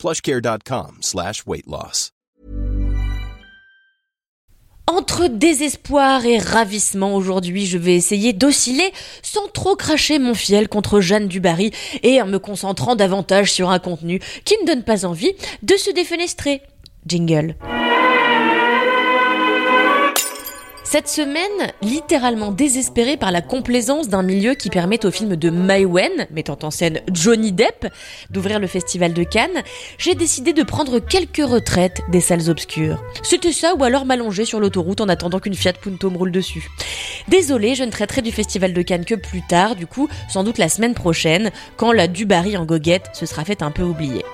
plushcare.com slash. Entre désespoir et ravissement, aujourd'hui, je vais essayer d'osciller sans trop cracher mon fiel contre Jeanne Dubarry et en me concentrant davantage sur un contenu qui ne donne pas envie de se défenestrer. Jingle. Cette semaine, littéralement désespérée par la complaisance d'un milieu qui permet au film de Mai Wen, mettant en scène Johnny Depp, d'ouvrir le festival de Cannes, j'ai décidé de prendre quelques retraites des salles obscures. C'était ça ou alors m'allonger sur l'autoroute en attendant qu'une Fiat Punto me roule dessus. Désolé, je ne traiterai du festival de Cannes que plus tard, du coup, sans doute la semaine prochaine, quand la Dubarry en goguette se sera fait un peu oublier.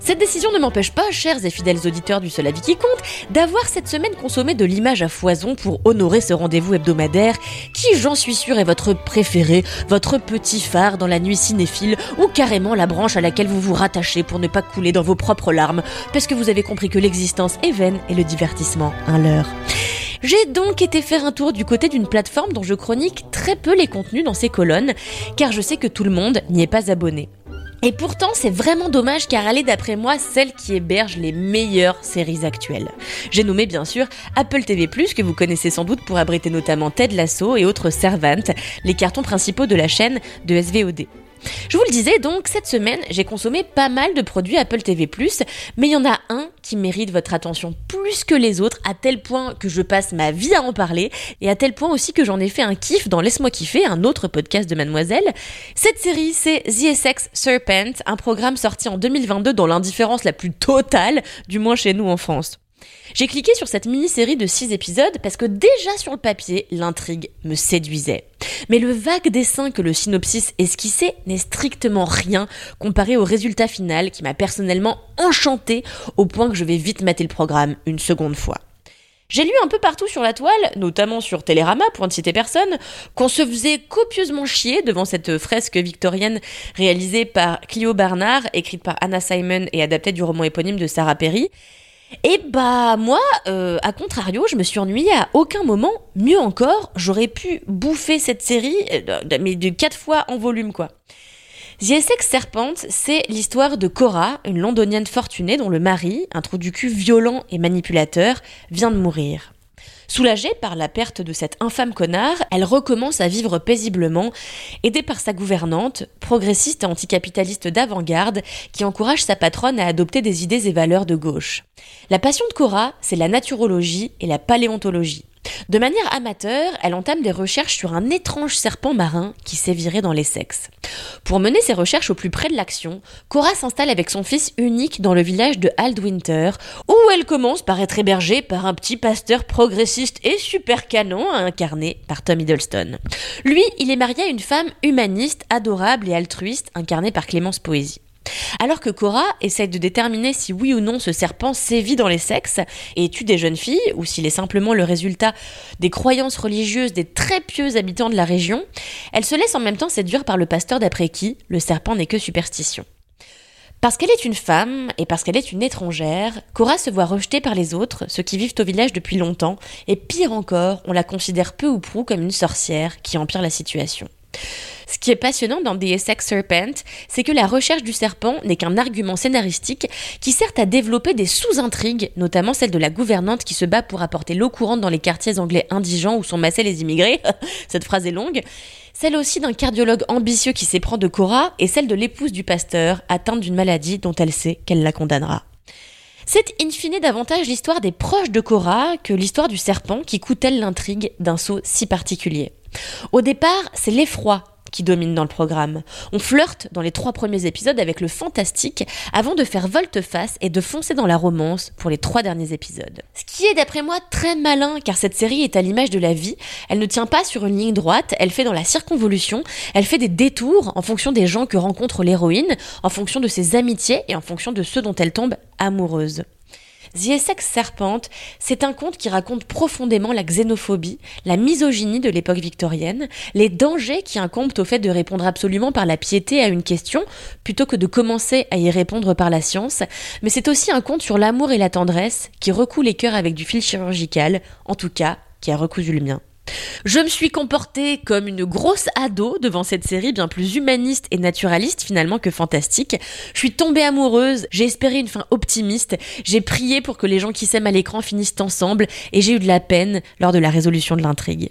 Cette décision ne m'empêche pas, chers et fidèles auditeurs du Seul Avis qui compte, d'avoir cette semaine consommé de l'image à foison pour honorer ce rendez-vous hebdomadaire qui, j'en suis sûr, est votre préféré, votre petit phare dans la nuit cinéphile ou carrément la branche à laquelle vous vous rattachez pour ne pas couler dans vos propres larmes parce que vous avez compris que l'existence est vaine et le divertissement un leurre. J'ai donc été faire un tour du côté d'une plateforme dont je chronique très peu les contenus dans ces colonnes, car je sais que tout le monde n'y est pas abonné. Et pourtant, c'est vraiment dommage car elle est d'après moi celle qui héberge les meilleures séries actuelles. J'ai nommé bien sûr Apple TV+, que vous connaissez sans doute pour abriter notamment Ted Lasso et autres Servant, les cartons principaux de la chaîne de SVOD. Je vous le disais donc, cette semaine, j'ai consommé pas mal de produits Apple TV+, mais il y en a un qui mérite votre attention plus que les autres, à tel point que je passe ma vie à en parler, et à tel point aussi que j'en ai fait un kiff dans Laisse-moi kiffer, un autre podcast de Mademoiselle. Cette série, c'est The Essex Serpent, un programme sorti en 2022 dans l'indifférence la plus totale, du moins chez nous en France. J'ai cliqué sur cette mini-série de 6 épisodes parce que déjà sur le papier, l'intrigue me séduisait. Mais le vague dessin que le synopsis esquissait n'est strictement rien comparé au résultat final qui m'a personnellement enchanté au point que je vais vite mater le programme une seconde fois. J'ai lu un peu partout sur la toile, notamment sur Télérama, pour ne citer personne, qu'on se faisait copieusement chier devant cette fresque victorienne réalisée par Clio Barnard, écrite par Anna Simon et adaptée du roman éponyme de Sarah Perry, et bah moi, euh, à contrario, je me suis ennuyée à aucun moment. Mieux encore, j'aurais pu bouffer cette série, euh, mais de quatre fois en volume quoi. The Essex Serpent, c'est l'histoire de Cora, une londonienne fortunée dont le mari, un trou du cul violent et manipulateur, vient de mourir. Soulagée par la perte de cet infâme connard, elle recommence à vivre paisiblement, aidée par sa gouvernante, progressiste et anticapitaliste d'avant-garde, qui encourage sa patronne à adopter des idées et valeurs de gauche. La passion de Cora, c'est la naturologie et la paléontologie. De manière amateur, elle entame des recherches sur un étrange serpent marin qui sévirait dans les sexes. Pour mener ses recherches au plus près de l'action, Cora s'installe avec son fils unique dans le village de Aldwinter, où elle commence par être hébergée par un petit pasteur progressiste et super canon incarné par Tom Hiddleston. Lui, il est marié à une femme humaniste, adorable et altruiste incarnée par Clémence Poésie. Alors que Cora essaie de déterminer si oui ou non ce serpent sévit dans les sexes et tue des jeunes filles, ou s'il est simplement le résultat des croyances religieuses des très pieux habitants de la région, elle se laisse en même temps séduire par le pasteur d'après qui le serpent n'est que superstition. Parce qu'elle est une femme et parce qu'elle est une étrangère, Cora se voit rejetée par les autres, ceux qui vivent au village depuis longtemps, et pire encore, on la considère peu ou prou comme une sorcière qui empire la situation. Ce qui est passionnant dans The Essex Serpent, c'est que la recherche du serpent n'est qu'un argument scénaristique qui sert à développer des sous-intrigues, notamment celle de la gouvernante qui se bat pour apporter l'eau courante dans les quartiers anglais indigents où sont massés les immigrés. Cette phrase est longue. Celle aussi d'un cardiologue ambitieux qui s'éprend de Cora et celle de l'épouse du pasteur atteinte d'une maladie dont elle sait qu'elle la condamnera. C'est in fine davantage l'histoire des proches de Cora que l'histoire du serpent qui coûte-t-elle l'intrigue d'un saut si particulier. Au départ, c'est l'effroi qui domine dans le programme. On flirte dans les trois premiers épisodes avec le fantastique avant de faire volte-face et de foncer dans la romance pour les trois derniers épisodes. Ce qui est d'après moi très malin car cette série est à l'image de la vie, elle ne tient pas sur une ligne droite, elle fait dans la circonvolution, elle fait des détours en fonction des gens que rencontre l'héroïne, en fonction de ses amitiés et en fonction de ceux dont elle tombe amoureuse. The Essex Serpent, c'est un conte qui raconte profondément la xénophobie, la misogynie de l'époque victorienne, les dangers qui incombent au fait de répondre absolument par la piété à une question, plutôt que de commencer à y répondre par la science, mais c'est aussi un conte sur l'amour et la tendresse qui recoue les cœurs avec du fil chirurgical, en tout cas, qui a recousu le mien. Je me suis comportée comme une grosse ado devant cette série bien plus humaniste et naturaliste finalement que fantastique. Je suis tombée amoureuse, j'ai espéré une fin optimiste, j'ai prié pour que les gens qui s'aiment à l'écran finissent ensemble et j'ai eu de la peine lors de la résolution de l'intrigue.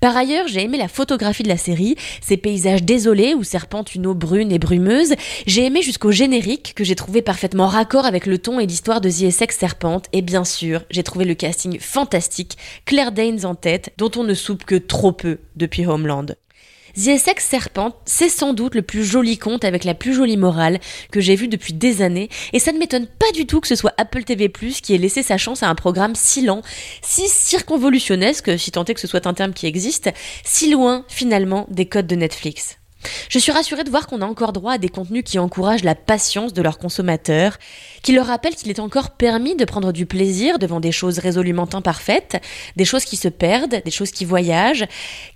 Par ailleurs, j'ai aimé la photographie de la série, ces paysages désolés où serpente une eau brune et brumeuse. J'ai aimé jusqu'au générique que j'ai trouvé parfaitement raccord avec le ton et l'histoire de Essex Serpente. Et bien sûr, j'ai trouvé le casting fantastique, Claire Danes en tête, dont on ne soupe que trop peu depuis Homeland. The Essex Serpent, c'est sans doute le plus joli conte avec la plus jolie morale que j'ai vu depuis des années, et ça ne m'étonne pas du tout que ce soit Apple TV+, qui ait laissé sa chance à un programme si lent, si circonvolutionnesque, si tant est que ce soit un terme qui existe, si loin finalement des codes de Netflix. Je suis rassurée de voir qu'on a encore droit à des contenus qui encouragent la patience de leurs consommateurs, qui leur rappellent qu'il est encore permis de prendre du plaisir devant des choses résolument imparfaites, des choses qui se perdent, des choses qui voyagent,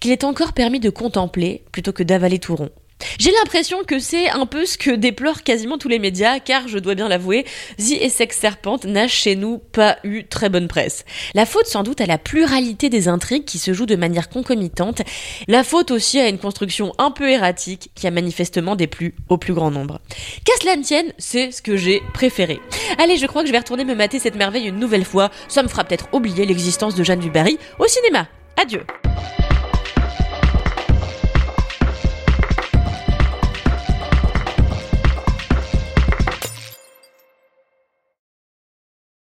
qu'il est encore permis de contempler plutôt que d'avaler tout rond. J'ai l'impression que c'est un peu ce que déplorent quasiment tous les médias, car je dois bien l'avouer, The Essex Serpent n'a chez nous pas eu très bonne presse. La faute sans doute à la pluralité des intrigues qui se jouent de manière concomitante, la faute aussi à une construction un peu erratique qui a manifestement déplu au plus grand nombre. Qu'à cela ne tienne, c'est ce que j'ai préféré. Allez, je crois que je vais retourner me mater cette merveille une nouvelle fois, ça me fera peut-être oublier l'existence de Jeanne Dubarry au cinéma. Adieu